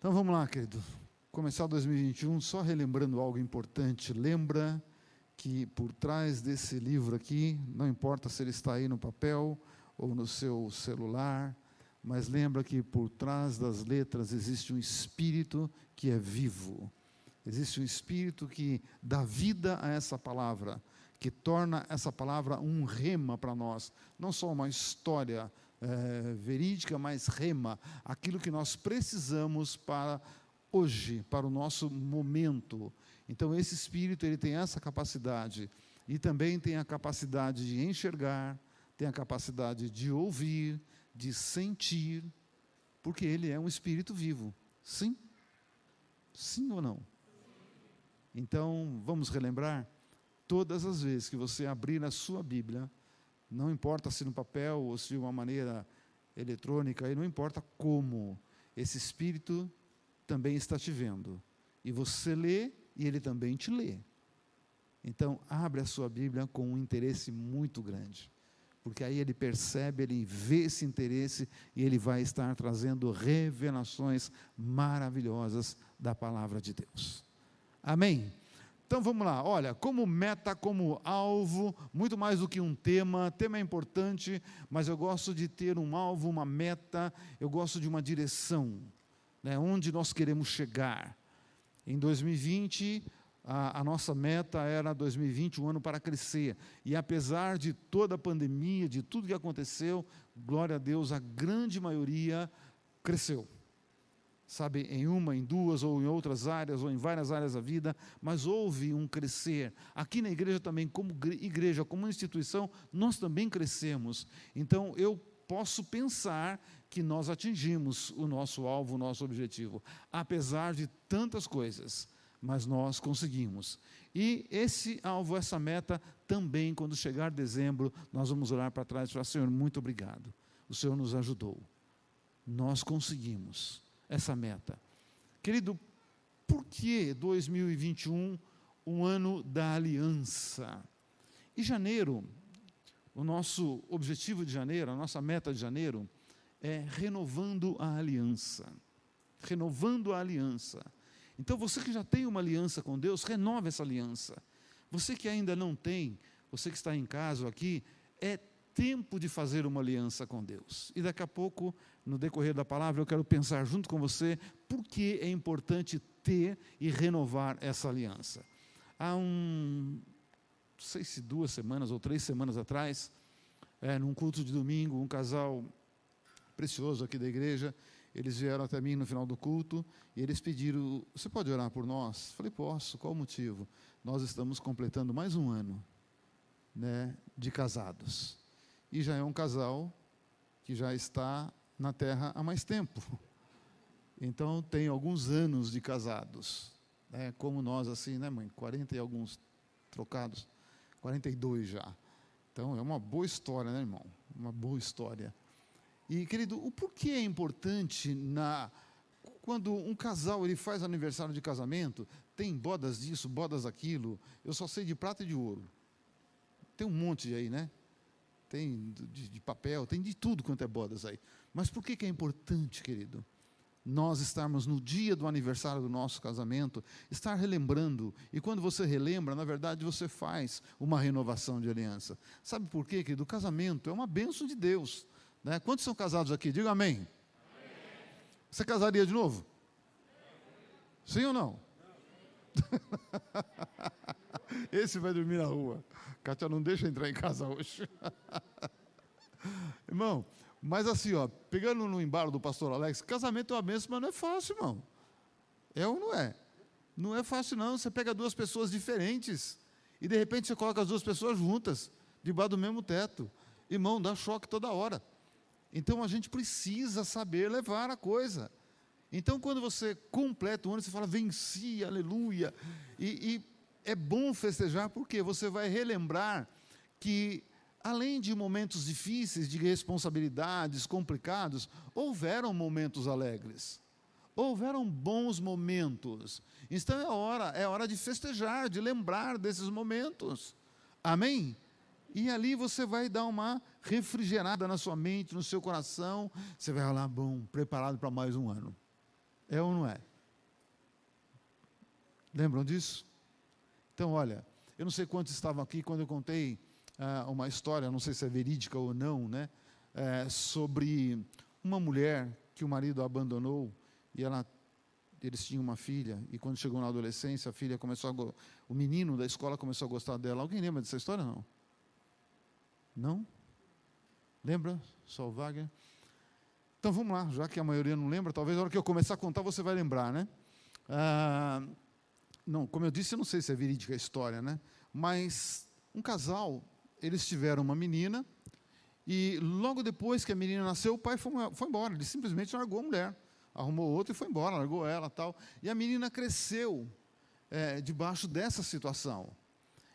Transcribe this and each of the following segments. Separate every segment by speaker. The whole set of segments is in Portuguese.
Speaker 1: Então vamos lá, querido. Começar 2021 só relembrando algo importante. Lembra que por trás desse livro aqui, não importa se ele está aí no papel ou no seu celular, mas lembra que por trás das letras existe um espírito que é vivo. Existe um espírito que dá vida a essa palavra, que torna essa palavra um rema para nós, não só uma história é, verídica, mas rema, aquilo que nós precisamos para hoje, para o nosso momento. Então esse espírito ele tem essa capacidade e também tem a capacidade de enxergar, tem a capacidade de ouvir, de sentir, porque ele é um espírito vivo. Sim? Sim ou não? Então, vamos relembrar todas as vezes que você abrir a sua Bíblia, não importa se no papel ou se de uma maneira eletrônica, e não importa como, esse Espírito também está te vendo. E você lê e ele também te lê. Então, abre a sua Bíblia com um interesse muito grande. Porque aí ele percebe, ele vê esse interesse e ele vai estar trazendo revelações maravilhosas da palavra de Deus. Amém? Então vamos lá, olha, como meta, como alvo, muito mais do que um tema, tema é importante, mas eu gosto de ter um alvo, uma meta, eu gosto de uma direção, né, onde nós queremos chegar. Em 2020, a, a, nossa meta era 2020, um ano para crescer, e apesar de toda a pandemia, de tudo que aconteceu, glória a Deus, a grande maioria cresceu sabe, em uma, em duas ou em outras áreas ou em várias áreas da vida, mas houve um crescer. Aqui na igreja também, como igreja, como instituição, nós também crescemos. Então eu posso pensar que nós atingimos o nosso alvo, o nosso objetivo, apesar de tantas coisas, mas nós conseguimos. E esse alvo, essa meta, também, quando chegar dezembro, nós vamos olhar para trás e falar: Senhor, muito obrigado, o Senhor nos ajudou, nós conseguimos essa meta. Querido, por que 2021 um ano da aliança? E janeiro, o nosso objetivo de janeiro, a nossa meta de janeiro é renovando a aliança. Renovando a aliança. Então você que já tem uma aliança com Deus, renova essa aliança. Você que ainda não tem, você que está em casa aqui, é tempo de fazer uma aliança com Deus. E daqui a pouco, no decorrer da palavra, eu quero pensar junto com você por que é importante ter e renovar essa aliança. Há um, não sei se duas semanas ou três semanas atrás, é, num culto de domingo, um casal precioso aqui da igreja, eles vieram até mim no final do culto e eles pediram: Você pode orar por nós? Falei: Posso, qual o motivo? Nós estamos completando mais um ano né, de casados e já é um casal que já está na terra há mais tempo. Então tem alguns anos de casados, né? como nós assim, né, mãe? 40 e alguns trocados, 42 já. Então é uma boa história, né, irmão? Uma boa história. E querido, o porquê é importante na quando um casal ele faz aniversário de casamento, tem bodas disso, bodas daquilo. Eu só sei de prata e de ouro. Tem um monte aí, né? Tem de, de, papel, tem de tudo quanto é bodas aí. Mas por que, que é importante, querido? Nós estarmos no dia do aniversário do nosso casamento, estar relembrando, e quando você relembra, na verdade você faz uma renovação de aliança. Sabe por quê, querido? O casamento é uma bênção de Deus. Né? Quantos são casados aqui? Diga amém. amém. Você casaria de novo? Sim ou não? Esse vai dormir na rua. Kátia não deixa entrar em casa hoje. irmão, mas assim, ó, pegando no embalo do pastor Alex, casamento é uma bênção, mas não é fácil, irmão. É ou não é? Não é fácil, não. Você pega duas pessoas diferentes e de repente você coloca as duas pessoas juntas, debaixo do mesmo teto. Irmão, dá choque toda hora. Então a gente precisa saber levar a coisa. Então, quando você completa o ano, você fala, venci, aleluia. E, e é bom festejar porque você vai relembrar que, além de momentos difíceis, de responsabilidades complicados, houveram momentos alegres. Houveram bons momentos. Então é hora, é hora de festejar, de lembrar desses momentos. Amém? E ali você vai dar uma refrigerada na sua mente, no seu coração. Você vai falar, bom, preparado para mais um ano. É ou não é? Lembram disso? Então, olha, eu não sei quantos estavam aqui quando eu contei ah, uma história, não sei se é verídica ou não, né? É, sobre uma mulher que o marido abandonou e ela eles tinham uma filha e quando chegou na adolescência a filha começou a o menino da escola começou a gostar dela. Alguém lembra dessa história não? Não? Lembra? Só o Wagner? Então vamos lá, já que a maioria não lembra, talvez na hora que eu começar a contar você vai lembrar, né? Ah, não, como eu disse, eu não sei se é verídica a história, né? Mas um casal, eles tiveram uma menina e logo depois que a menina nasceu, o pai foi, foi embora. Ele simplesmente largou a mulher, arrumou outra e foi embora, largou ela, tal. E a menina cresceu é, debaixo dessa situação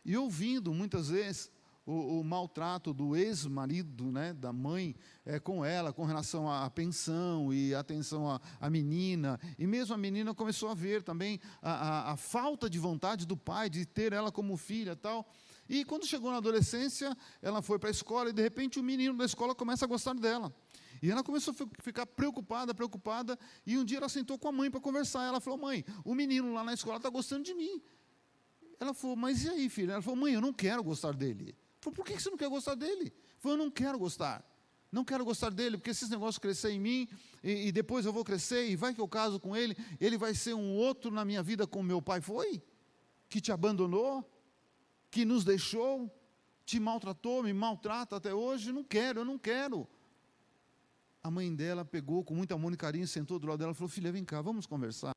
Speaker 1: e ouvindo muitas vezes o, o maltrato do ex-marido, né, da mãe, é, com ela, com relação à pensão e atenção à, à, menina. E mesmo a menina começou a ver também a, a, a falta de vontade do pai de ter ela como filha tal. E quando chegou na adolescência, ela foi para a escola e de repente o menino da escola começa a gostar dela. E ela começou a ficar preocupada, preocupada, e um dia ela sentou com a mãe para conversar. Ela falou: Mãe, o menino lá na escola está gostando de mim. Ela falou: Mas e aí, filha? Ela falou: Mãe, eu não quero gostar dele. Falei, por que você não quer gostar dele? Falei, eu não quero gostar. Não quero gostar dele, porque esses negócios crescer em mim, e, e, depois eu vou crescer, e vai que eu caso com ele, ele vai ser um outro na minha vida como meu pai foi, que te abandonou, que nos deixou, te maltratou, me maltrata até hoje. Não quero, eu não quero. A mãe dela pegou com muito amor e carinho, sentou do lado dela e falou: Filha, vem cá, vamos conversar.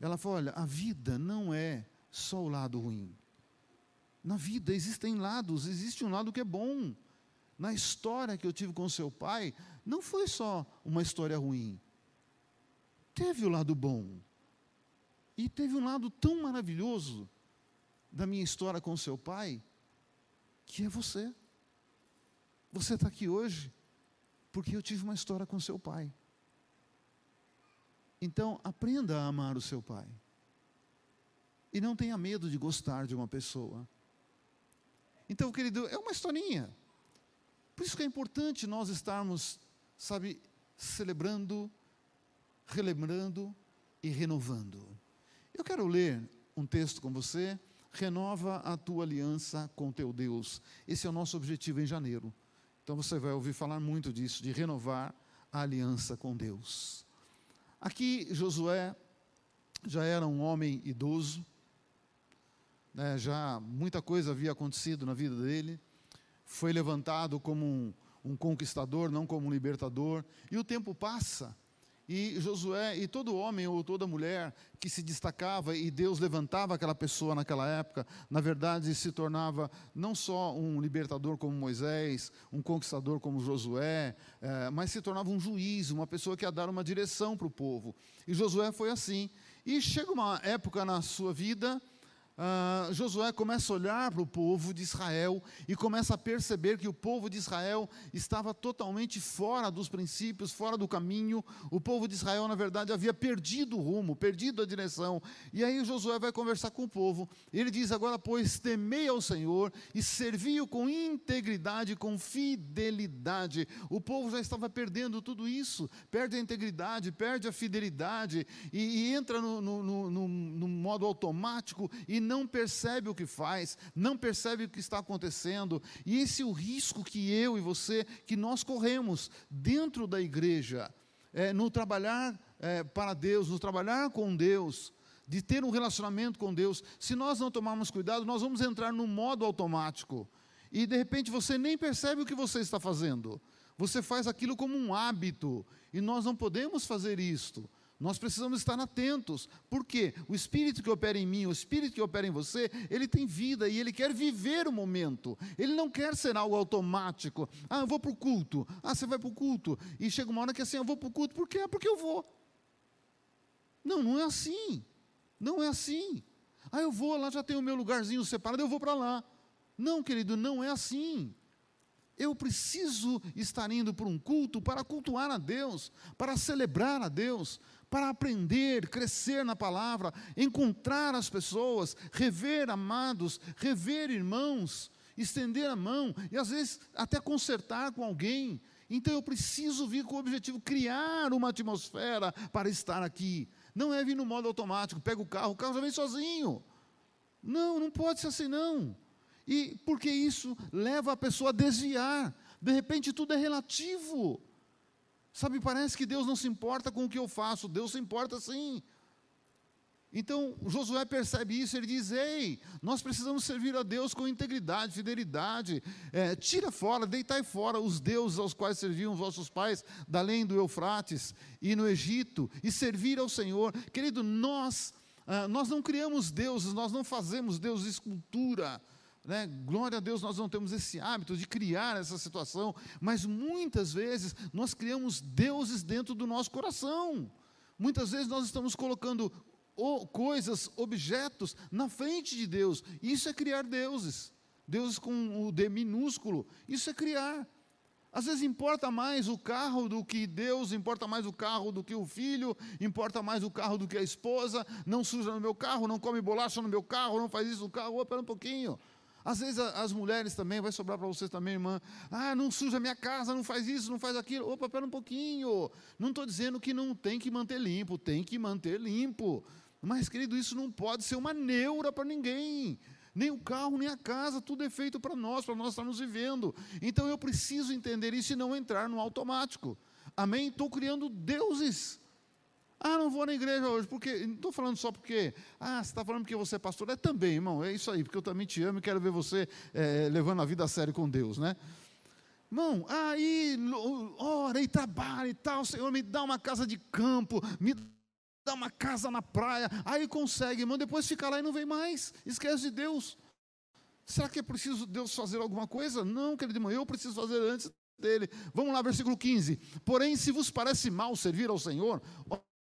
Speaker 1: Ela falou: Olha, a vida não é só o lado ruim. Na vida existem lados, existe um lado que é bom. Na história que eu tive com seu pai, não foi só uma história ruim. Teve o lado bom. E teve um lado tão maravilhoso da minha história com seu pai, que é você. Você está aqui hoje porque eu tive uma história com seu pai. Então, aprenda a amar o seu pai. E não tenha medo de gostar de uma pessoa. Então, querido, é uma historinha. Por isso que é importante nós estarmos, sabe, celebrando, relembrando e renovando. Eu quero ler um texto com você. Renova a tua aliança com teu Deus. Esse é o nosso objetivo em janeiro. Então você vai ouvir falar muito disso, de renovar a aliança com Deus. Aqui Josué já era um homem idoso, né, já muita coisa havia acontecido na vida dele, foi levantado como um, um conquistador, não como um libertador, e o tempo passa, e Josué, e todo homem ou toda mulher que se destacava e Deus levantava aquela pessoa naquela época, na verdade se tornava não só um libertador como Moisés, um conquistador como Josué, é, mas se tornava um juiz, uma pessoa que ia dar uma direção para o povo. E Josué foi assim. E chega uma época na sua vida uh, Josué começa a olhar para o povo de Israel e começa a perceber que o povo de Israel estava totalmente fora dos princípios, fora do caminho. O povo de Israel, na verdade, havia perdido o rumo, perdido a direção. E aí Josué vai conversar com o povo. Ele diz: Agora, pois, temei ao Senhor e servi-o com integridade, com fidelidade. O povo já estava perdendo tudo isso, perde a integridade, perde a fidelidade e, e entra no, no, no, no modo automático e não percebe o que faz, não percebe o que está acontecendo. E esse é o risco que eu e você, que nós corremos dentro da igreja, é, no trabalhar é, para Deus, no trabalhar com Deus, de ter um relacionamento com Deus. Se nós não tomarmos cuidado, nós vamos entrar no modo automático. E de repente você nem percebe o que você está fazendo. Você faz aquilo como um hábito. E nós não podemos fazer isto. Nós precisamos estar atentos, porque o Espírito que opera em mim, o Espírito que opera em você, ele tem vida e ele quer viver o momento. Ele não quer ser algo automático. Ah, eu vou para o culto. Ah, você vai para o culto. E chega uma hora que assim, eu vou para o culto. Por quê? É porque eu vou. Não, não é assim. Não é assim. Ah, eu vou, lá já tem o meu lugarzinho separado, eu vou para lá. Não, querido, não é assim. Eu preciso estar indo para um culto para cultuar a Deus, para celebrar a Deus, para aprender, crescer na palavra, encontrar as pessoas, rever amados, rever irmãos, estender a mão e às vezes até consertar com alguém. Então eu preciso vir com o objetivo criar uma atmosfera para estar aqui. Não é vir no modo automático, pega o carro, o carro já vem sozinho. Não, não pode ser assim não. E porque isso leva a pessoa a desviar. De repente tudo é relativo. Sabe, parece que Deus não se importa com o que eu faço, Deus se importa sim. Então Josué percebe isso, ele diz: Ei, nós precisamos servir a Deus com integridade, fidelidade. É, tira fora, deitai fora os deuses aos quais serviam os vossos pais, da além do Eufrates e no Egito, e servir ao Senhor. Querido, nós, ah, nós não criamos deuses, nós não fazemos Deus escultura. Né? Glória a Deus, nós não temos esse hábito de criar essa situação, mas muitas vezes nós criamos deuses dentro do nosso coração. Muitas vezes nós estamos colocando coisas, objetos na frente de Deus. Isso é criar deuses. Deuses com o D minúsculo. Isso é criar. Às vezes importa mais o carro do que Deus, importa mais o carro do que o filho, importa mais o carro do que a esposa. Não suja no meu carro, não come bolacha no meu carro, não faz isso no carro. Espera um pouquinho. Às vezes as mulheres também, vai sobrar para vocês também, irmã. Ah, não suja minha casa, não faz isso, não faz aquilo. Opa, espera um pouquinho. Não estou dizendo que não tem que manter limpo, tem que manter limpo. Mas, querido, isso não pode ser uma neura para ninguém. Nem o carro, nem a casa, tudo é feito para nós, para nós estarmos vivendo. Então eu preciso entender isso e não entrar no automático. Amém? Estou criando deuses. Ah, não vou na igreja hoje, porque. Não estou falando só porque. Ah, você está falando porque você é pastor. É também, irmão, é isso aí, porque eu também te amo e quero ver você é, levando a vida a sério com Deus, né? Irmão, aí, ora e trabalha e tal, Senhor, me dá uma casa de campo, me dá uma casa na praia, aí consegue, irmão, depois fica lá e não vem mais, esquece de Deus. Será que é preciso Deus fazer alguma coisa? Não, querido irmão, eu preciso fazer antes dele. Vamos lá, versículo 15. Porém, se vos parece mal servir ao Senhor,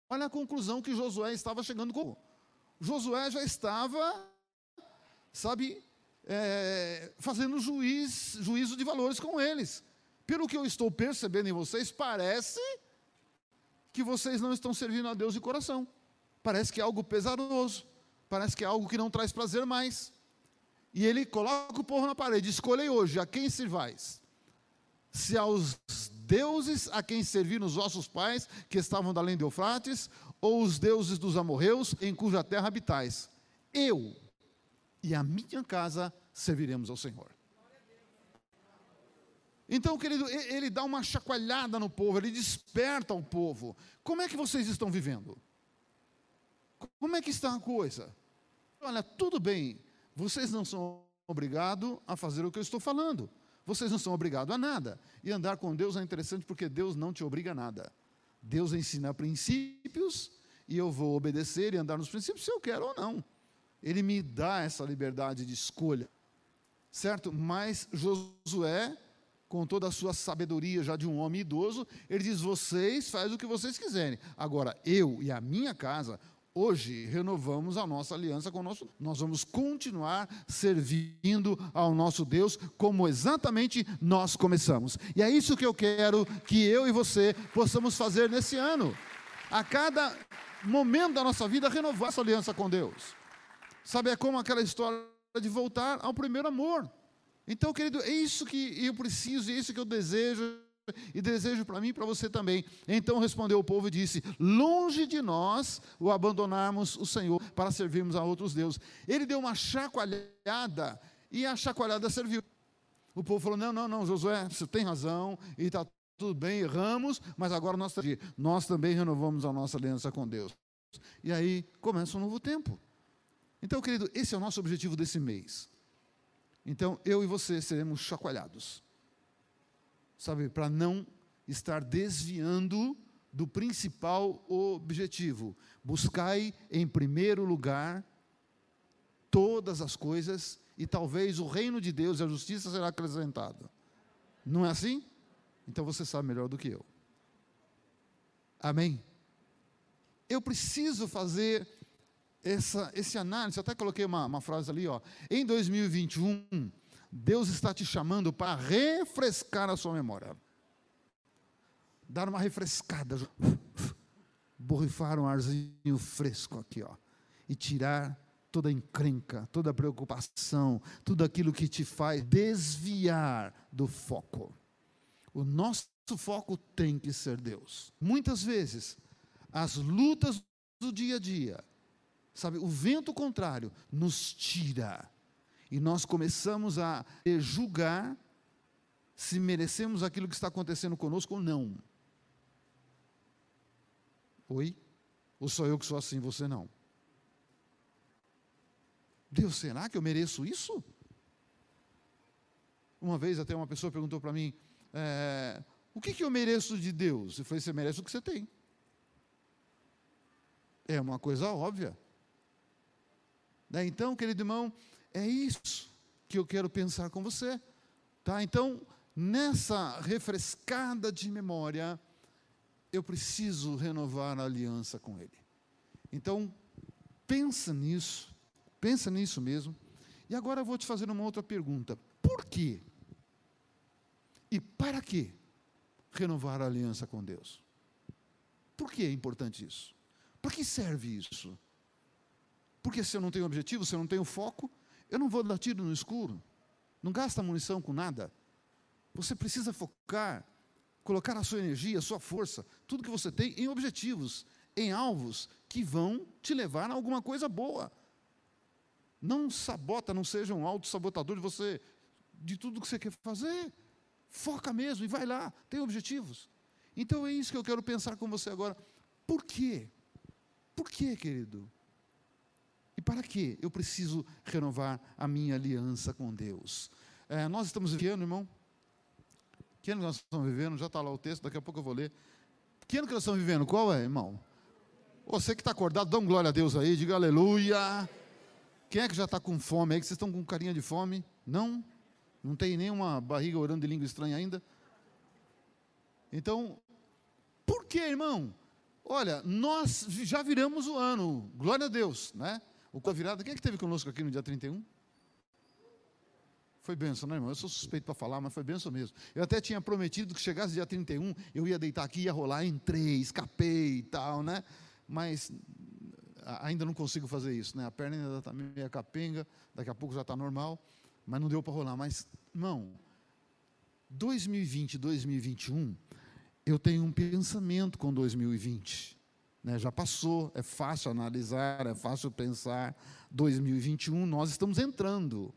Speaker 1: olha a conclusão que Josué estava chegando com. Josué já estava, sabe, é, fazendo juiz, juízo de valores com eles. Pelo que eu estou percebendo em vocês, parece que vocês não estão servindo a Deus de coração. Parece que é algo pesaroso, parece que é algo que não traz prazer mais. E ele coloca o povo na parede: escolhei hoje a quem servais. Se aos deuses a quem serviram os vossos pais, que estavam da além de Eufrates, ou os deuses dos amorreus, em cuja terra habitais. Eu e a minha casa serviremos ao Senhor. Então, querido, ele dá uma chacoalhada no povo, ele desperta o povo. Como é que vocês estão vivendo? Como é que está a coisa? Olha, tudo bem, vocês não são obrigados a fazer o que eu estou falando. Vocês não são obrigados a nada. E andar com Deus é interessante porque Deus não te obriga a nada. Deus ensina princípios e eu vou obedecer e andar nos princípios se eu quero ou não. Ele me dá essa liberdade de escolha. Certo? Mas Josué com toda a sua sabedoria já de um homem idoso, ele diz: vocês fazem o que vocês quiserem. Agora, eu e a minha casa, hoje renovamos a nossa aliança com o nosso. Nós vamos continuar servindo ao nosso Deus como exatamente nós começamos. E é isso que eu quero que eu e você possamos fazer nesse ano. A cada momento da nossa vida, renovar essa aliança com Deus. Sabe, é como aquela história de voltar ao primeiro amor. Então, querido, é isso que eu preciso, é isso que eu desejo e desejo para mim e para você também. Então respondeu o povo e disse: Longe de nós o abandonarmos o Senhor para servirmos a outros deuses. Ele deu uma chacoalhada e a chacoalhada serviu. O povo falou: Não, não, não, Josué, você tem razão e está tudo bem, erramos, mas agora nós, nós também renovamos a nossa aliança com Deus. E aí começa um novo tempo. Então, querido, esse é o nosso objetivo desse mês. Então, eu e você seremos chacoalhados. Sabe, para não estar desviando do principal objetivo. Buscai em primeiro lugar todas as coisas e talvez o reino de Deus e a justiça será acrescentado. Não é assim? Então você sabe melhor do que eu. Amém? Eu preciso fazer essa, esse análise, até coloquei uma, uma frase ali, ó. Em 2021, Deus está te chamando para refrescar a sua memória. Dar uma refrescada. Borrifar um arzinho fresco aqui, ó. E tirar toda a encrenca, toda preocupação, tudo aquilo que te faz desviar do foco. O nosso foco tem que ser Deus. Muitas vezes, as lutas do dia a dia, sabe, o vento contrário nos tira e nós começamos a julgar se merecemos aquilo que está acontecendo conosco ou não. Oi? Ou sou eu que sou assim, você não? Deus, será que eu mereço isso? Uma vez até uma pessoa perguntou para mim: é, o que, que eu mereço de Deus? Eu falei: você merece o que você tem. É uma coisa óbvia. Né? Então, querido irmão, é isso que eu quero pensar com você. Tá? Então, nessa refrescada de memória, eu preciso renovar a aliança com Ele. Então, pensa nisso, pensa nisso mesmo. E agora eu vou te fazer uma outra pergunta: por quê? E para que renovar a aliança com Deus? Por que é importante isso? Para que serve isso? Porque se eu não tenho objetivo, se eu não tenho foco, eu não vou dar tiro no escuro. Não gasta munição com nada. Você precisa focar, colocar a sua energia, a sua força, tudo que você tem em objetivos, em alvos que vão te levar a alguma coisa boa. Não sabota, não seja um auto-sabotador de você, de tudo que você quer fazer. Foca mesmo e vai lá, tem objetivos. Então é isso que eu quero pensar com você agora. Por quê? Por quê, querido? E para que eu preciso renovar a minha aliança com Deus? É, nós estamos vivendo, irmão. Que ano nós estamos vivendo? Já está lá o texto, daqui a pouco eu vou ler. Que ano que nós estamos vivendo? Qual é, irmão? Você que está acordado, dá um glória a Deus aí, diga aleluia. Quem é que já está com fome aí? Que vocês estão com carinha de fome? Não? Não tem nenhuma barriga orando de língua estranha ainda? Então, por que, irmão? Olha, nós já viramos o ano, glória a Deus, né? O a virada, quem é que teve conosco aqui no dia 31? Foi benção, né, irmão? Eu sou suspeito para falar, mas foi benção mesmo. Eu até tinha prometido que chegasse dia 31, eu ia deitar aqui, ia rolar, entrei, escapei e tal, né? Mas ainda não consigo fazer isso, né? A perna ainda está meio capenga, daqui a pouco já está normal mas não deu para rolar. Mas, irmão, 2020, 2021, eu tenho um pensamento com 2020. Né? Já passou, é fácil analisar, é fácil pensar. 2021, nós estamos entrando.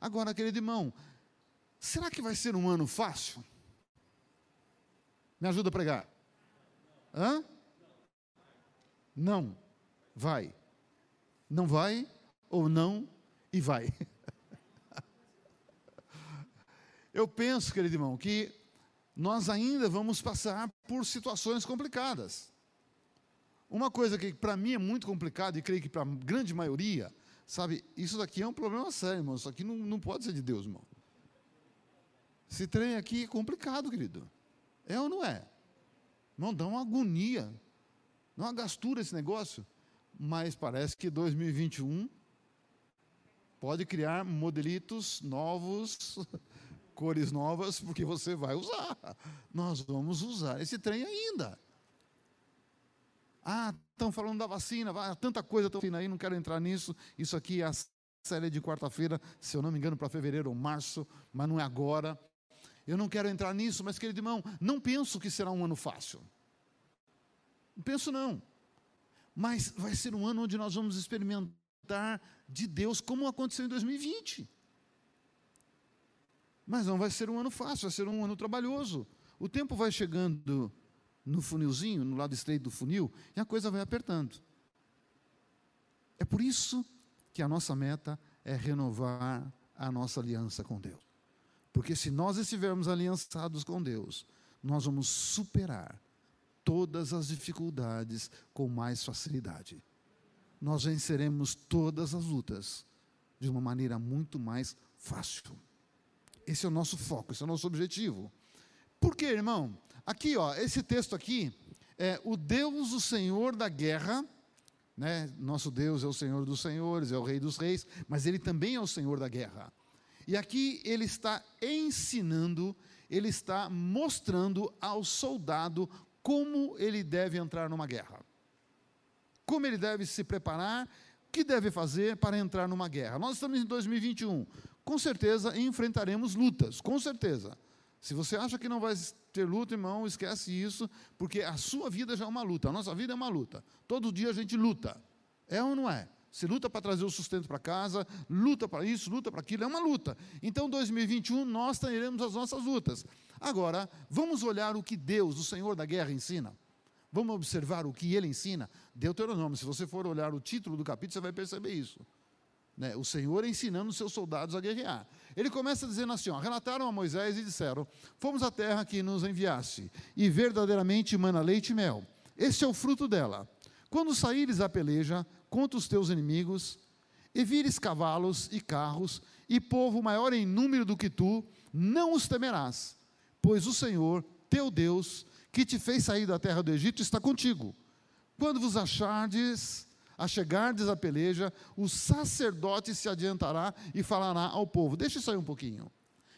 Speaker 1: Agora, querido irmão, será que vai ser um ano fácil? Me ajuda a pregar. Hã? Não. Vai. Não vai ou não e vai. Eu penso, querido irmão, que nós ainda vamos passar por situações complicadas. Uma coisa que para mim é muito complicada, e creio que para a grande maioria, sabe, isso daqui é um problema sério, irmão. Isso aqui não, não pode ser de Deus, irmão. Esse trem aqui é complicado, querido. É ou não é? Não dá uma agonia, dá uma gastura esse negócio. Mas parece que 2021 pode criar modelitos novos cores novas, porque você vai usar. Nós vamos usar esse trem ainda. Ah, estão falando da vacina, vai, tanta coisa estão aí, não quero entrar nisso. Isso aqui é a série de quarta-feira, se eu não me engano, para fevereiro ou março, mas não é agora. Eu não quero entrar nisso, mas querido irmão, não penso que será um ano fácil. Não penso não. Mas vai ser um ano onde nós vamos experimentar de Deus como aconteceu em 2020. Mas não vai ser um ano fácil, vai ser um ano trabalhoso. O tempo vai chegando no funilzinho, no lado estreito do funil, e a coisa vai apertando. É por isso que a nossa meta é renovar a nossa aliança com Deus. Porque se nós estivermos aliançados com Deus, nós vamos superar todas as dificuldades com mais facilidade. Nós venceremos todas as lutas de uma maneira muito mais fácil. Esse é o nosso foco, esse é o nosso objetivo. Por quê, irmão? Aqui, ó, esse texto aqui é o Deus, o Senhor da guerra, né? Nosso Deus é o Senhor dos senhores, é o Rei dos reis, mas ele também é o Senhor da guerra. E aqui ele está ensinando, ele está mostrando ao soldado como ele deve entrar numa guerra. Como ele deve se preparar, o que deve fazer para entrar numa guerra. Nós estamos em 2021 com certeza enfrentaremos lutas, com certeza. Se você acha que não vai ter luta, irmão, esquece isso, porque a sua vida já é uma luta, a nossa vida é uma luta. Todo dia a gente luta. É ou não é? Você luta para trazer o sustento para casa, luta para isso, luta para aquilo, é uma luta. Então, 2021, nós teremos as nossas lutas. Agora, vamos olhar o que Deus, o Senhor da guerra, ensina. Vamos observar o que ele ensina. Deuteronômio, se você for olhar o título do capítulo, você vai perceber isso. Né? O Senhor ensinando os seus soldados a guerrear. Ele começa dizendo assim: ó, relataram a Moisés e disseram: Fomos à terra que nos enviaste, e verdadeiramente mana leite e mel. Este é o fruto dela. Quando saíres à peleja contra os teus inimigos, e vires cavalos e carros, e povo maior em número do que tu, não os temerás, pois o Senhor, teu Deus, que te fez sair da terra do Egito, está contigo. Quando vos achardes, a chegardes à peleja, o sacerdote se adiantará e falará ao povo. Deixa isso aí um pouquinho.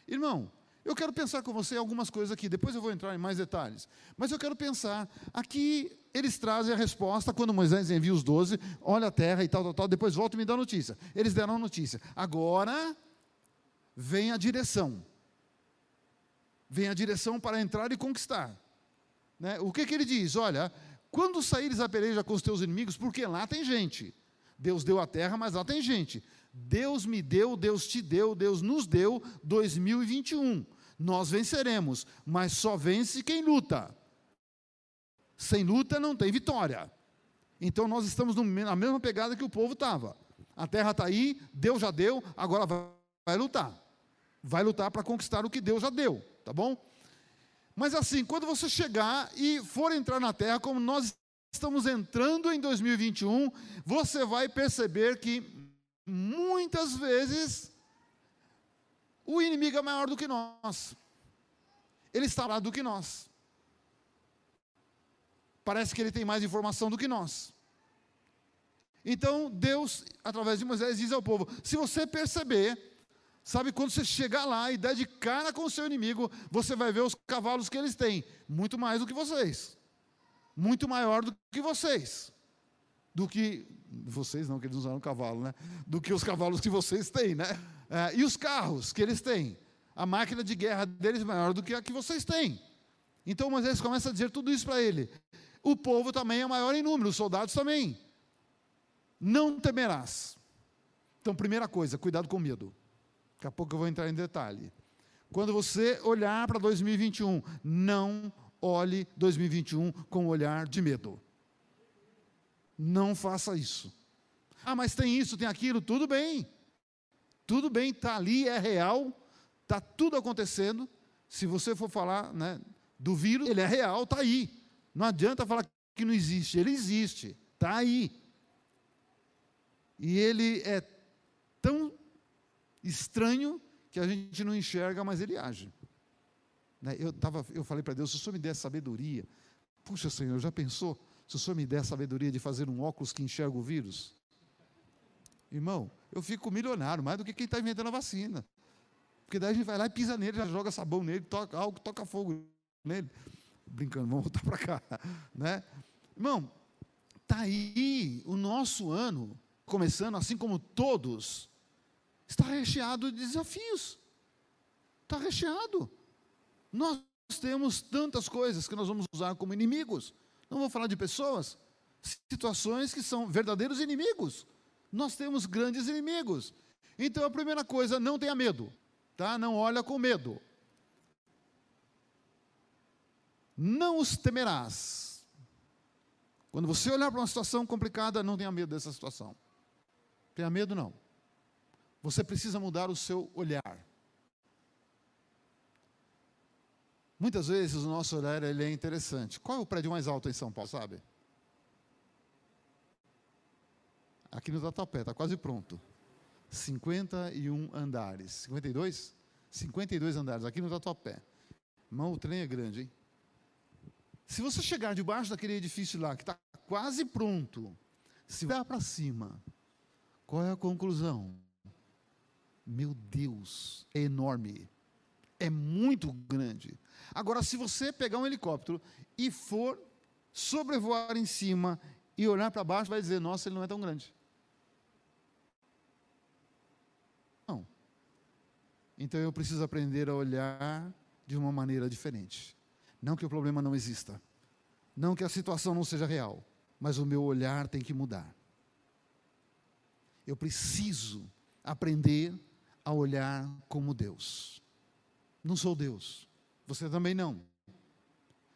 Speaker 1: Irmão, eu quero pensar com você algumas coisas aqui, depois eu vou entrar em mais detalhes. Mas eu quero pensar, aqui eles trazem a resposta quando Moisés envia os doze, olha a terra e tal, tal, tal, depois volta e me dá notícia. Eles deram a notícia. Agora vem a direção. Vem a direção para entrar e conquistar. Né? O que, que ele diz? Olha, quando saíres a peleja com os teus inimigos, porque lá tem gente. Deus deu a terra, mas lá tem gente. Deus me deu, Deus te deu, Deus nos deu 2021. Nós venceremos, mas só vence quem luta. Sem luta não tem vitória. Então nós estamos na mesma pegada que o povo estava. A terra está aí, Deus já deu, agora vai, vai lutar. Vai lutar para conquistar o que Deus já deu, tá bom? Mas assim, quando você chegar e for entrar na terra, como nós estamos entrando em 2021, você vai perceber que muitas vezes o inimigo é maior do que nós. Ele está lá do que nós. Parece que ele tem mais informação do que nós. Então, Deus, através de Moisés, diz ao povo: se você perceber Sabe, quando você chegar lá e der de cara com o seu inimigo, você vai ver os cavalos que eles têm, muito mais do que vocês. Muito maior do que vocês. Do que. Vocês não, que eles usaram cavalo, né? Do que os cavalos que vocês têm, né? É, e os carros que eles têm. A máquina de guerra deles é maior do que a que vocês têm. Então Moisés começa a dizer tudo isso para ele. O povo também é maior em número, os soldados também. Não temerás. Então, primeira coisa, cuidado com medo. Daqui a pouco eu vou entrar em detalhe. Quando você olhar para 2021, não olhe 2021 com um olhar de medo. Não faça isso. Ah, mas tem isso, tem aquilo, tudo bem. Tudo bem, está ali, é real, está tudo acontecendo. Se você for falar né, do vírus, ele é real, está aí. Não adianta falar que não existe, ele existe, está aí. E ele é estranho que a gente não enxerga, mas ele age. Né, eu, tava, eu falei para Deus: se o Senhor me der sabedoria, puxa, Senhor, já pensou? Se o Senhor me der sabedoria de fazer um óculos que enxerga o vírus? Irmão, eu fico milionário, mais do que quem está inventando a vacina. Porque daí a gente vai lá e pisa nele, já joga sabão nele, toca algo, toca fogo nele. Brincando, vamos voltar para cá. Né? Irmão, está aí o nosso ano, começando assim como todos está recheado de desafios. Está recheado. Nós temos tantas coisas que nós vamos usar como inimigos. Não vou falar de pessoas, situações que são verdadeiros inimigos. Nós temos grandes inimigos. Então a primeira coisa, não tenha medo, tá? Não olha com medo. Não os temerás. Quando você olhar para uma situação complicada, não tenha medo dessa situação. Tenha medo não. Você precisa mudar o seu olhar. Muitas vezes o nosso olhar ele é interessante. Qual é o prédio mais alto em São Paulo, sabe? Aqui no Tatuapé, está quase pronto. 51 andares. 52? 52 andares, aqui no Tatuapé. Irmão, o trem é grande, hein? Se você chegar debaixo daquele edifício lá, que está quase pronto, se olhar para cima, qual é a conclusão? Meu Deus, é enorme. É muito grande. Agora, se você pegar um helicóptero e for sobrevoar em cima e olhar para baixo, vai dizer: Nossa, ele não é tão grande. Não. Então eu preciso aprender a olhar de uma maneira diferente. Não que o problema não exista, não que a situação não seja real, mas o meu olhar tem que mudar. Eu preciso aprender a olhar como Deus. Não sou Deus, você também não.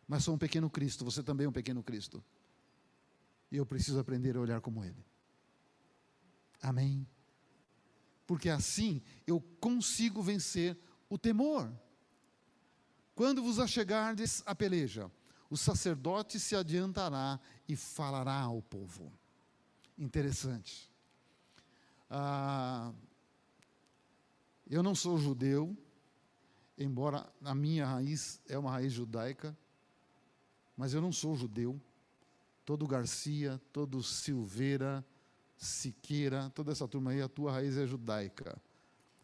Speaker 1: Mas sou um pequeno Cristo, você também é um pequeno Cristo. E eu preciso aprender a olhar como Ele. Amém? Porque assim eu consigo vencer o temor. Quando vos achegardes a peleja, o sacerdote se adiantará e falará ao povo. Interessante. Ah, eu não sou judeu, embora a minha raiz é uma raiz judaica, mas eu não sou judeu. Todo Garcia, todo Silveira, Siqueira, toda essa turma aí, a tua raiz é judaica.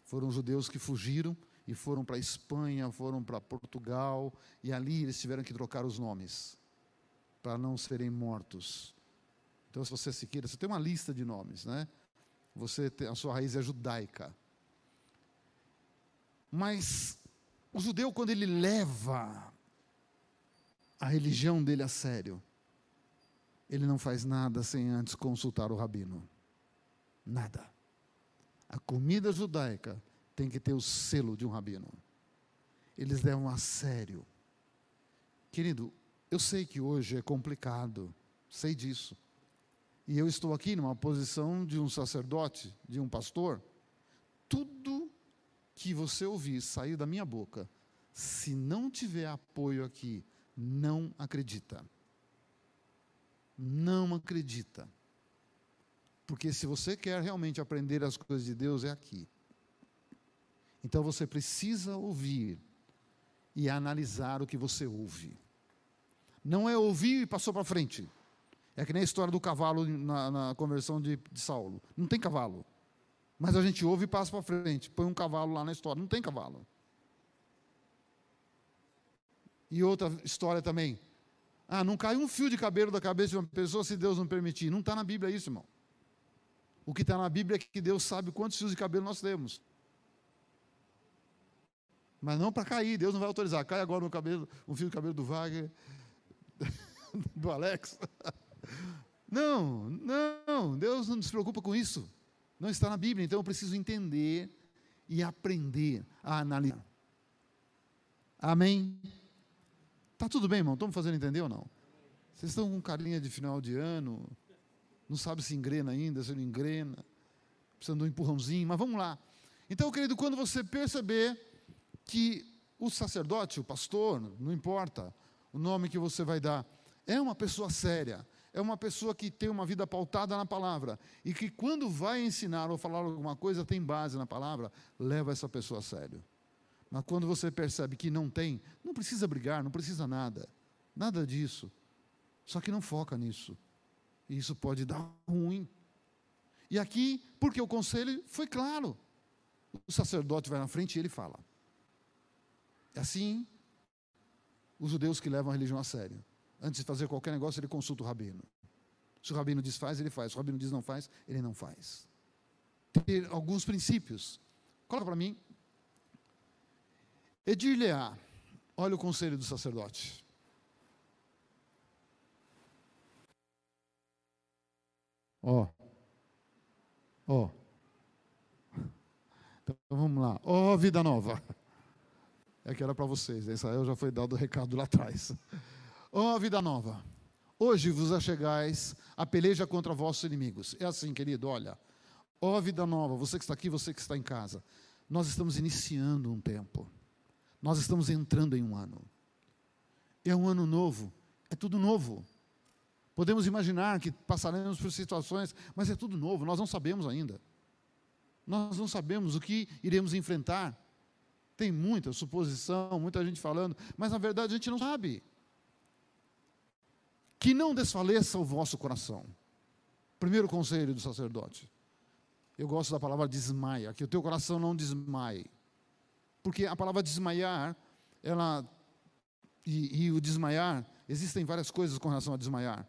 Speaker 1: Foram judeus que fugiram e foram para a Espanha, foram para Portugal, e ali eles tiveram que trocar os nomes para não serem mortos. Então, se você é Siqueira, você tem uma lista de nomes, né? Você tem, a sua raiz é judaica. Mas o judeu, quando ele leva a religião dele a sério, ele não faz nada sem antes consultar o rabino. Nada. A comida judaica tem que ter o selo de um rabino. Eles levam a sério. Querido, eu sei que hoje é complicado, sei disso. E eu estou aqui numa posição de um sacerdote, de um pastor. Tudo que você ouvir sair da minha boca, se não tiver apoio aqui, não acredita. Não acredita. Porque se você quer realmente aprender as coisas de Deus, é aqui. Então você precisa ouvir e analisar o que você ouve. Não é ouvir e passou para frente. É que nem a história do cavalo na, na conversão de, de Saulo. Não tem cavalo. Mas a gente ouve e passa para frente. Põe um cavalo lá na história. Não tem cavalo. E outra história também. Ah, não cai um fio de cabelo da cabeça de uma pessoa se Deus não permitir. Não está na Bíblia isso, irmão. O que está na Bíblia é que Deus sabe quantos fios de cabelo nós temos. Mas não para cair, Deus não vai autorizar. Cai agora no cabelo, um fio de cabelo do Wagner, do Alex. Não, não, Deus não se preocupa com isso. Não está na Bíblia, então eu preciso entender e aprender a analisar. Amém? Tá tudo bem, irmão? Estamos fazendo entender ou não? Vocês estão com carinha de final de ano, não sabe se engrena ainda, se não engrena, precisando de um empurrãozinho, mas vamos lá. Então, querido, quando você perceber que o sacerdote, o pastor, não importa o nome que você vai dar, é uma pessoa séria, é uma pessoa que tem uma vida pautada na palavra e que, quando vai ensinar ou falar alguma coisa, tem base na palavra, leva essa pessoa a sério. Mas quando você percebe que não tem, não precisa brigar, não precisa nada, nada disso. Só que não foca nisso. E isso pode dar ruim. E aqui, porque o conselho foi claro. O sacerdote vai na frente e ele fala. É assim, os judeus que levam a religião a sério. Antes de fazer qualquer negócio, ele consulta o rabino. Se o rabino diz faz, ele faz. Se o rabino diz não faz, ele não faz. Ter alguns princípios. Coloca para mim. Edir-lhe-á. Olha o conselho do sacerdote. Ó. Ó. Então vamos lá. Ó, oh, vida nova. É que era para vocês. Israel já foi dado o recado lá atrás. Ó oh, vida nova, hoje vos achegais a peleja contra vossos inimigos. É assim, querido, olha. Ó oh, vida nova, você que está aqui, você que está em casa. Nós estamos iniciando um tempo. Nós estamos entrando em um ano. É um ano novo, é tudo novo. Podemos imaginar que passaremos por situações, mas é tudo novo, nós não sabemos ainda. Nós não sabemos o que iremos enfrentar. Tem muita suposição, muita gente falando, mas na verdade a gente não sabe que não desfaleça o vosso coração. Primeiro conselho do sacerdote. Eu gosto da palavra desmaia, que o teu coração não desmaie. Porque a palavra desmaiar, ela e, e o desmaiar, existem várias coisas com relação a desmaiar.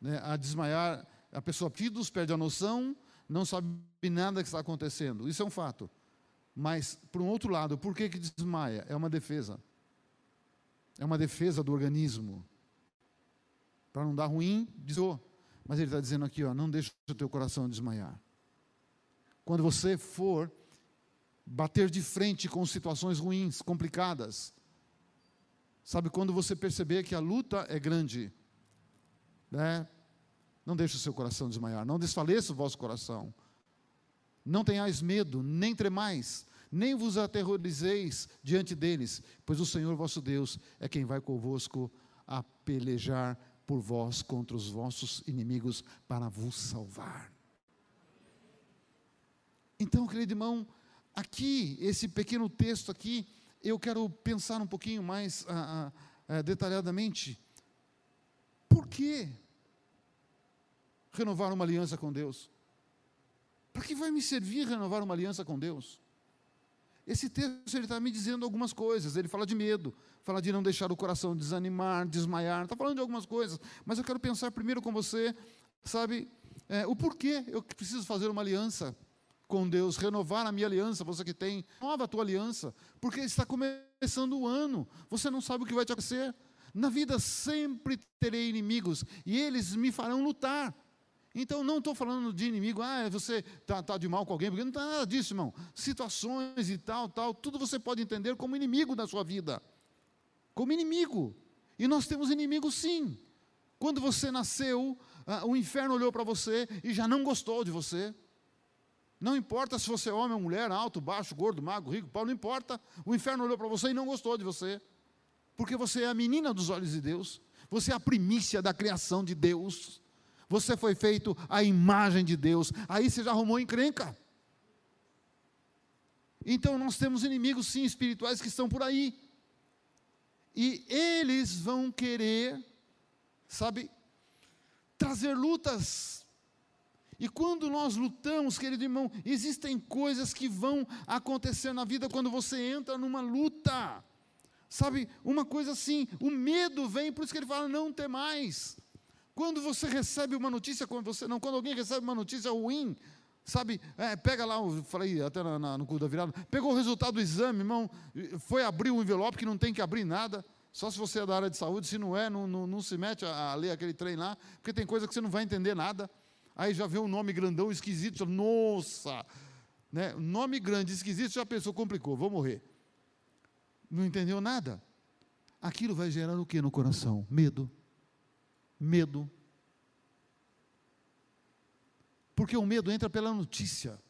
Speaker 1: Né? A desmaiar, a pessoa pide, perde a noção, não sabe nada que está acontecendo. Isso é um fato. Mas, por um outro lado, por que, que desmaia? É uma defesa. É uma defesa do organismo. Para não dar ruim, desou. Mas ele está dizendo aqui, ó, não deixa o teu coração desmaiar. Quando você for bater de frente com situações ruins, complicadas, sabe, quando você perceber que a luta é grande, né? Não deixe o seu coração desmaiar, não desfaleça o vosso coração. Não tenhais medo, nem tremais, nem vos aterrorizeis diante deles, pois o Senhor vosso Deus é quem vai convosco a pelejar por vós contra os vossos inimigos para vos salvar. Então, querido irmão, aqui, esse pequeno texto aqui, eu quero pensar um pouquinho mais ah, ah, detalhadamente. Por que renovar uma aliança com Deus? Para que vai me servir renovar uma aliança com Deus? Esse texto ele está me dizendo algumas coisas. Ele fala de medo, fala de não deixar o coração desanimar, desmaiar. Está falando de algumas coisas. Mas eu quero pensar primeiro com você, sabe, é, o porquê eu preciso fazer uma aliança com Deus, renovar a minha aliança. Você que tem, nova a tua aliança, porque está começando o ano. Você não sabe o que vai te acontecer. Na vida sempre terei inimigos e eles me farão lutar. Então, não estou falando de inimigo, ah, você está tá de mal com alguém, porque não está nada disso, irmão. Situações e tal, tal, tudo você pode entender como inimigo da sua vida. Como inimigo. E nós temos inimigos sim. Quando você nasceu, ah, o inferno olhou para você e já não gostou de você. Não importa se você é homem ou mulher, alto, baixo, gordo, magro, rico, pobre, não importa. O inferno olhou para você e não gostou de você. Porque você é a menina dos olhos de Deus. Você é a primícia da criação de Deus você foi feito à imagem de Deus. Aí você já arrumou encrenca. Então nós temos inimigos, sim, espirituais que estão por aí. E eles vão querer, sabe, trazer lutas. E quando nós lutamos, querido irmão, existem coisas que vão acontecer na vida quando você entra numa luta. Sabe, uma coisa assim, o medo vem, por isso que ele fala: não tem mais. Quando você recebe uma notícia, quando você não, quando alguém recebe uma notícia ruim, sabe, é, pega lá, eu falei até na, na, no culto da virada, pegou o resultado do exame, irmão, foi abrir o envelope que não tem que abrir nada, só se você é da área de saúde, se não é, não, não, não se mete a, a, ler aquele trem lá, porque tem coisa que você não vai entender nada. Aí já vê um nome grandão, esquisito, nossa, né? nome grande, esquisito, já pensou, complicou, vou morrer. Não entendeu nada. Aquilo vai gerar o que no coração? Medo medo. Porque o medo entra pela notícia.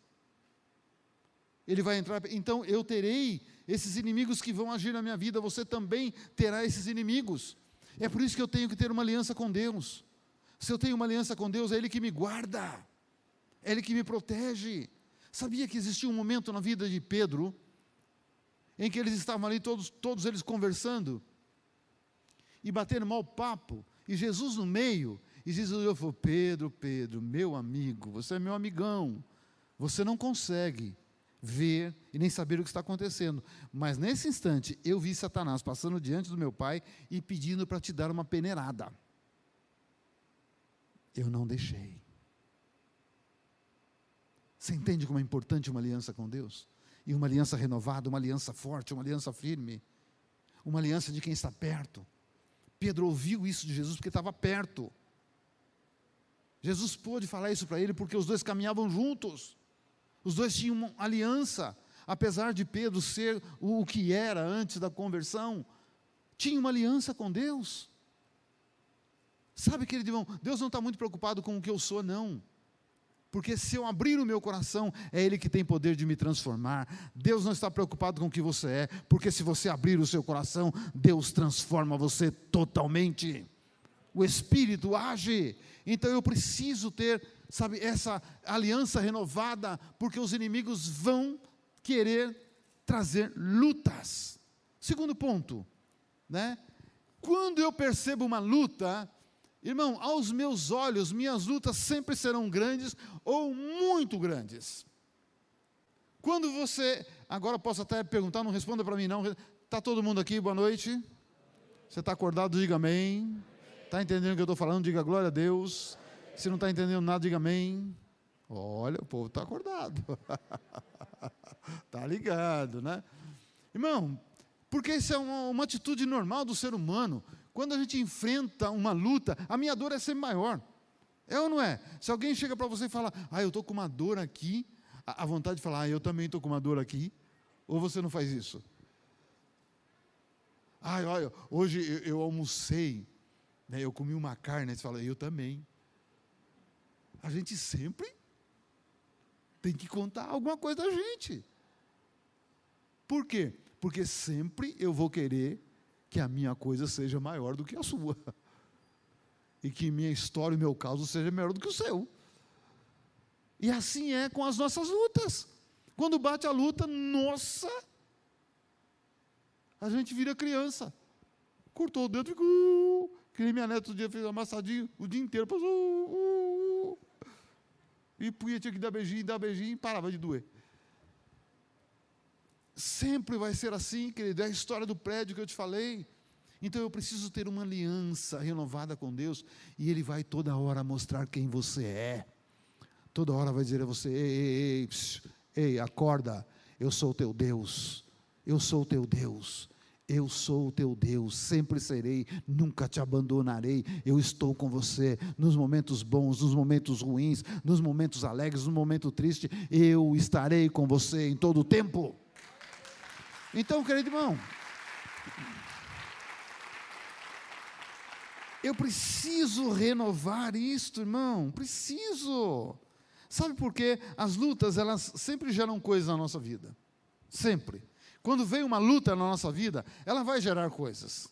Speaker 1: Ele vai entrar, então eu terei esses inimigos que vão agir na minha vida, você também terá esses inimigos. É por isso que eu tenho que ter uma aliança com Deus. Se eu tenho uma aliança com Deus, é Ele que me guarda, é Ele que me protege. Sabia que existia um momento na vida de Pedro, em que eles estavam ali, todos, todos eles conversando, e batendo mal papo, e Jesus no meio, e Jesus olhou e falou: Pedro, Pedro, meu amigo, você é meu amigão. Você não consegue ver e nem saber o que está acontecendo. Mas nesse instante, eu vi Satanás passando diante do meu pai e pedindo para te dar uma peneirada. Eu não deixei. Você entende como é importante uma aliança com Deus? E uma aliança renovada, uma aliança forte, uma aliança firme, uma aliança de quem está perto. Pedro ouviu isso de Jesus porque estava perto. Jesus pôde falar isso para ele porque os dois caminhavam juntos. Os dois tinham uma aliança. Apesar de Pedro ser o que era antes da conversão, tinha uma aliança com Deus. Sabe, querido irmão, Deus não está muito preocupado com o que eu sou, não. Porque se eu abrir o meu coração, é Ele que tem poder de me transformar. Deus não está preocupado com o que você é, porque se você abrir o seu coração, Deus transforma você totalmente. O Espírito age. Então eu preciso ter, sabe, essa aliança renovada, porque os inimigos vão querer trazer lutas. Segundo ponto, né? Quando eu percebo uma luta, Irmão, aos meus olhos, minhas lutas sempre serão grandes ou muito grandes. Quando você, agora posso até perguntar, não responda para mim não. Está todo mundo aqui? Boa noite. Você está acordado? Diga amém. Está entendendo o que eu estou falando? Diga glória a Deus. Se não está entendendo nada, diga amém. Olha, o povo está acordado. Está ligado, né? Irmão, porque isso é uma, uma atitude normal do ser humano. Quando a gente enfrenta uma luta, a minha dor é sempre maior. É ou não é? Se alguém chega para você e fala, ah, eu estou com uma dor aqui, a, vontade de falar, ah, eu também estou com uma dor aqui, ou você não faz isso? Ah, olha, hoje eu, eu almocei, né, eu comi uma carne, você fala, eu também. A gente sempre tem que contar alguma coisa da gente. Por quê? Porque sempre eu vou querer que a minha coisa seja maior do que a sua. E que minha história, o meu caso seja maior do que o seu. E assim é com as nossas lutas. Quando bate a luta, nossa, a gente vira criança. Cortou o dedo, ficou. Uh, que nem minha neta o dia fez amassadinho o dia inteiro. Passou. Uh, uh, e punha, tinha que dar beijinho, dar beijinho e parava de doer. Sempre vai ser assim, querido. É a história do prédio que eu te falei. Então eu preciso ter uma aliança renovada com Deus e Ele vai toda hora mostrar quem você é. Toda hora vai dizer a você: ei, ei, ei, psiu, ei acorda, eu sou o teu Deus. Eu sou o teu Deus. Eu sou o teu Deus, sempre serei, nunca te abandonarei. Eu estou com você nos momentos bons, nos momentos ruins, nos momentos alegres, no momento triste. Eu estarei com você em todo o tempo. Então, querido irmão, eu preciso renovar isto, irmão, preciso. Sabe por quê? As lutas, elas sempre geram coisas na nossa vida. Sempre. Quando vem uma luta na nossa vida, ela vai gerar coisas.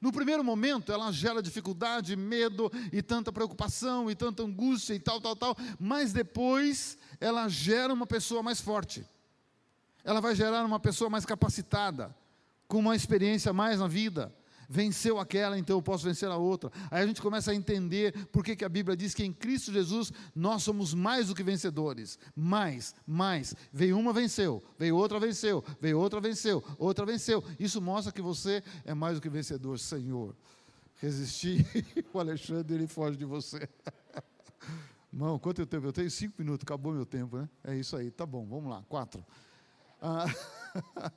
Speaker 1: No primeiro momento, ela gera dificuldade, medo e tanta preocupação e tanta angústia e tal, tal, tal, mas depois ela gera uma pessoa mais forte. Ela vai gerar uma pessoa mais capacitada, com uma experiência mais na vida venceu aquela, então eu posso vencer a outra. Aí a gente começa a entender por que, que a Bíblia diz que em Cristo Jesus nós somos mais do que vencedores. Mais, mais. Veio uma, venceu. Veio outra, venceu. Veio outra, venceu. Outra, venceu. Isso mostra que você é mais do que vencedor, Senhor. Resistir, o Alexandre ele foge de você. Irmão, quanto tempo? Eu tenho cinco minutos, acabou meu tempo, né? É isso aí, tá bom, vamos lá, quatro. Ah,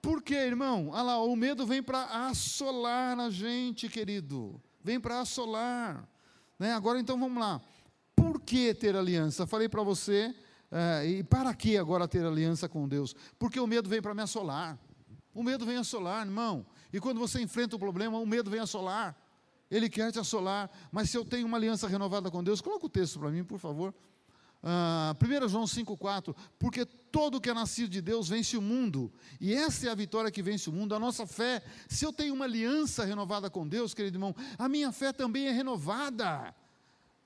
Speaker 1: Por quê, irmão? Ah lá, o medo vem para assolar a gente, querido. Vem para assolar. Né? Agora então vamos lá. Por que ter aliança? Falei para você, é, e para que agora ter aliança com Deus? Porque o medo vem para me assolar. O medo vem assolar, irmão. E quando você enfrenta o problema, o medo vem assolar. Ele quer te assolar. Mas se eu tenho uma aliança renovada com Deus, coloca o texto para mim, por favor. Uh, 1 João 5,4, porque todo que é nascido de Deus vence o mundo, e essa é a vitória que vence o mundo, a nossa fé. Se eu tenho uma aliança renovada com Deus, querido irmão, a minha fé também é renovada.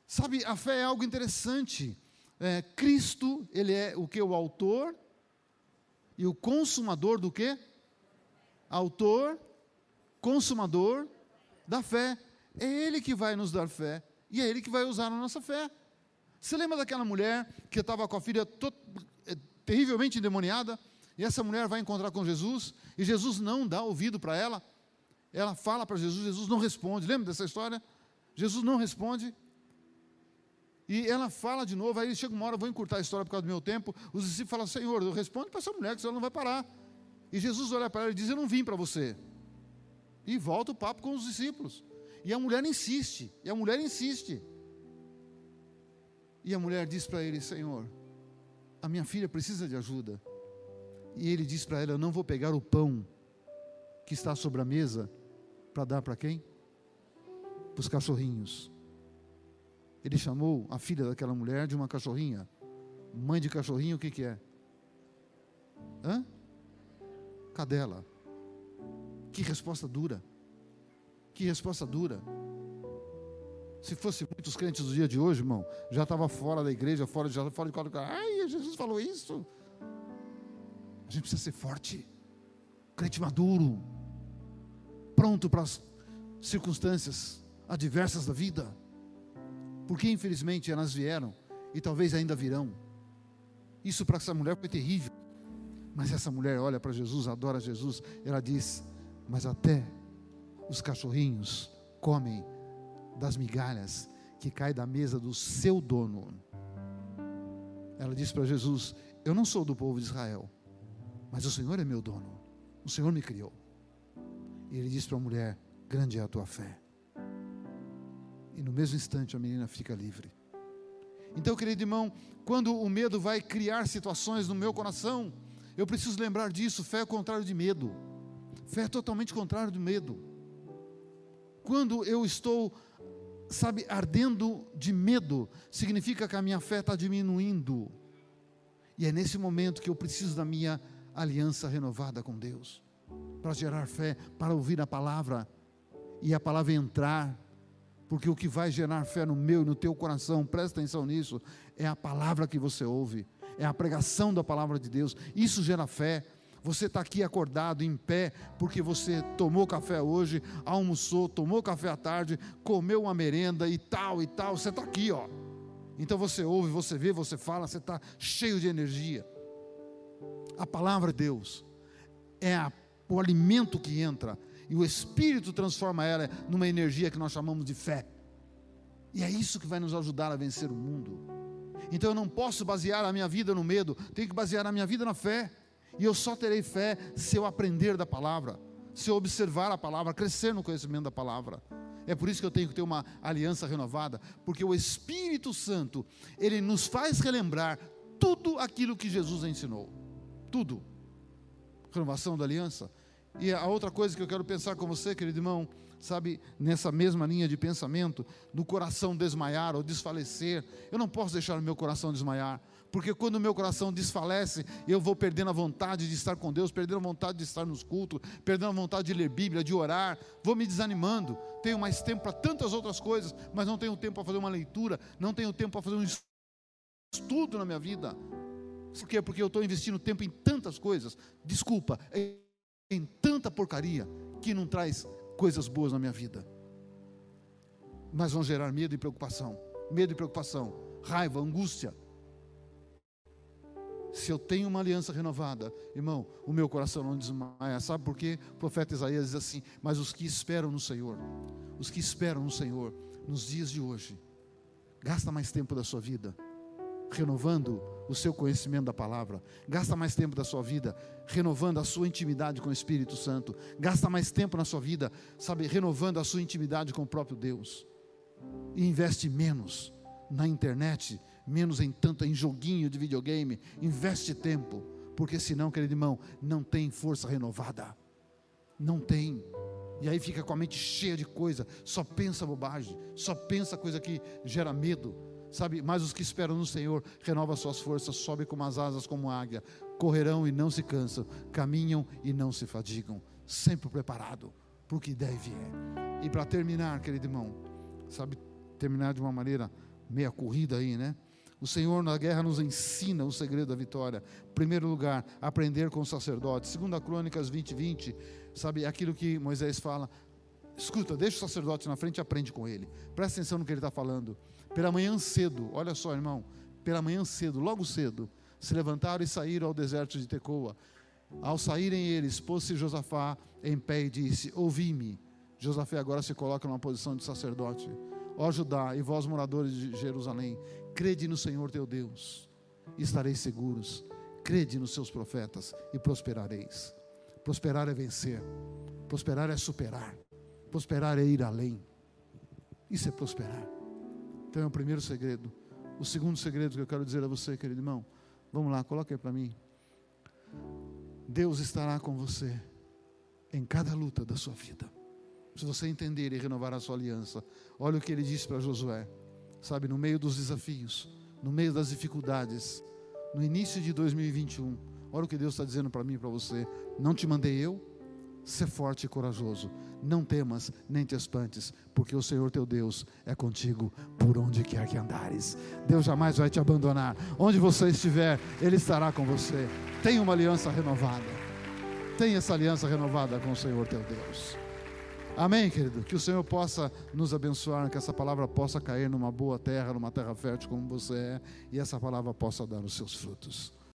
Speaker 1: Sabe, a fé é algo interessante. É, Cristo, ele é o que? O autor e o consumador do que? Autor, consumador da fé. É Ele que vai nos dar fé, e é Ele que vai usar a nossa fé. Você lembra daquela mulher que estava com a filha eh, terrivelmente endemoniada? E essa mulher vai encontrar com Jesus, e Jesus não dá ouvido para ela. Ela fala para Jesus, Jesus não responde. Lembra dessa história? Jesus não responde. E ela fala de novo, aí chega uma hora, vou encurtar a história por causa do meu tempo. Os discípulos falam: Senhor, eu respondo para essa mulher, que ela não vai parar. E Jesus olha para ela e diz: Eu não vim para você. E volta o papo com os discípulos. E a mulher insiste, e a mulher insiste. E a mulher diz para ele: Senhor, a minha filha precisa de ajuda. E ele diz para ela: Eu não vou pegar o pão que está sobre a mesa para dar para quem? Para os cachorrinhos. Ele chamou a filha daquela mulher de uma cachorrinha. Mãe de cachorrinho, o que, que é? Hã? Cadela. Que resposta dura. Que resposta dura. Se fosse muitos crentes do dia de hoje, irmão, já estava fora da igreja, fora de fora de qualquer Ai, Jesus falou isso. A gente precisa ser forte, crente maduro, pronto para as circunstâncias adversas da vida. Porque infelizmente elas vieram e talvez ainda virão. Isso para essa mulher foi terrível. Mas essa mulher olha para Jesus, adora Jesus, ela diz: Mas até os cachorrinhos comem das migalhas que cai da mesa do seu dono. Ela disse para Jesus: Eu não sou do povo de Israel, mas o Senhor é meu dono. O Senhor me criou. E ele disse para a mulher: Grande é a tua fé. E no mesmo instante a menina fica livre. Então, querido irmão, quando o medo vai criar situações no meu coração, eu preciso lembrar disso. Fé é o contrário de medo. Fé é totalmente contrário do medo. Quando eu estou, sabe, ardendo de medo, significa que a minha fé está diminuindo. E é nesse momento que eu preciso da minha aliança renovada com Deus para gerar fé, para ouvir a palavra e a palavra entrar porque o que vai gerar fé no meu e no teu coração, presta atenção nisso, é a palavra que você ouve, é a pregação da palavra de Deus, isso gera fé. Você está aqui acordado, em pé, porque você tomou café hoje, almoçou, tomou café à tarde, comeu uma merenda e tal e tal. Você está aqui, ó. Então você ouve, você vê, você fala, você está cheio de energia. A palavra de Deus é a, o alimento que entra e o Espírito transforma ela numa energia que nós chamamos de fé. E é isso que vai nos ajudar a vencer o mundo. Então eu não posso basear a minha vida no medo, tenho que basear a minha vida na fé. E eu só terei fé se eu aprender da palavra, se eu observar a palavra, crescer no conhecimento da palavra. É por isso que eu tenho que ter uma aliança renovada, porque o Espírito Santo, ele nos faz relembrar tudo aquilo que Jesus ensinou. Tudo. Renovação da aliança, e a outra coisa que eu quero pensar com você, querido irmão, sabe, nessa mesma linha de pensamento, no coração desmaiar ou desfalecer, eu não posso deixar o meu coração desmaiar, porque quando o meu coração desfalece, eu vou perdendo a vontade de estar com Deus, perdendo a vontade de estar nos cultos, perdendo a vontade de ler Bíblia, de orar, vou me desanimando. Tenho mais tempo para tantas outras coisas, mas não tenho tempo para fazer uma leitura, não tenho tempo para fazer um estudo na minha vida. Por quê? Porque eu estou investindo tempo em tantas coisas. Desculpa, em tanta porcaria que não traz coisas boas na minha vida. Mas vão gerar medo e preocupação. Medo e preocupação, raiva, angústia. Se eu tenho uma aliança renovada, irmão, o meu coração não desmaia. Sabe por quê? O profeta Isaías diz assim: Mas os que esperam no Senhor, os que esperam no Senhor, nos dias de hoje, gasta mais tempo da sua vida renovando o seu conhecimento da palavra. Gasta mais tempo da sua vida renovando a sua intimidade com o Espírito Santo. Gasta mais tempo na sua vida, sabe, renovando a sua intimidade com o próprio Deus. E investe menos na internet, menos em tanto em joguinho de videogame. Investe tempo, porque senão, querido irmão, não tem força renovada. Não tem. E aí fica com a mente cheia de coisa, só pensa bobagem, só pensa coisa que gera medo Sabe, mas os que esperam no Senhor renovam suas forças, sobem como as asas como águia, correrão e não se cansam, caminham e não se fadigam, sempre preparado para o que deve é. E para terminar, querido irmão, sabe, terminar de uma maneira meia corrida aí, né? O Senhor na guerra nos ensina o segredo da vitória. Primeiro lugar, aprender com o sacerdote. Segunda Crônicas 20, 20, sabe, aquilo que Moisés fala, escuta, deixa o sacerdote na frente e aprende com ele. Presta atenção no que ele está falando. Pela manhã cedo, olha só, irmão, pela manhã cedo, logo cedo, se levantaram e saíram ao deserto de Tecoa. Ao saírem eles, pôs-se Josafá em pé e disse: Ouvi-me. Josafá agora se coloca numa posição de sacerdote. Ó Judá e vós moradores de Jerusalém, crede no Senhor teu Deus, e estareis seguros. Crede nos seus profetas e prosperareis. Prosperar é vencer, prosperar é superar, prosperar é ir além. Isso é prosperar. Então é o primeiro segredo. O segundo segredo que eu quero dizer a você, querido irmão, vamos lá, coloque aí para mim. Deus estará com você em cada luta da sua vida. Se você entender e renovar a sua aliança, olha o que ele disse para Josué, sabe, no meio dos desafios, no meio das dificuldades, no início de 2021, olha o que Deus está dizendo para mim e para você: não te mandei eu, Ser forte e corajoso. Não temas, nem te espantes, porque o Senhor teu Deus é contigo por onde quer que andares. Deus jamais vai te abandonar. Onde você estiver, Ele estará com você. Tenha uma aliança renovada. Tenha essa aliança renovada com o Senhor teu Deus. Amém, querido? Que o Senhor possa nos abençoar, que essa palavra possa cair numa boa terra, numa terra fértil como você é, e essa palavra possa dar os seus frutos.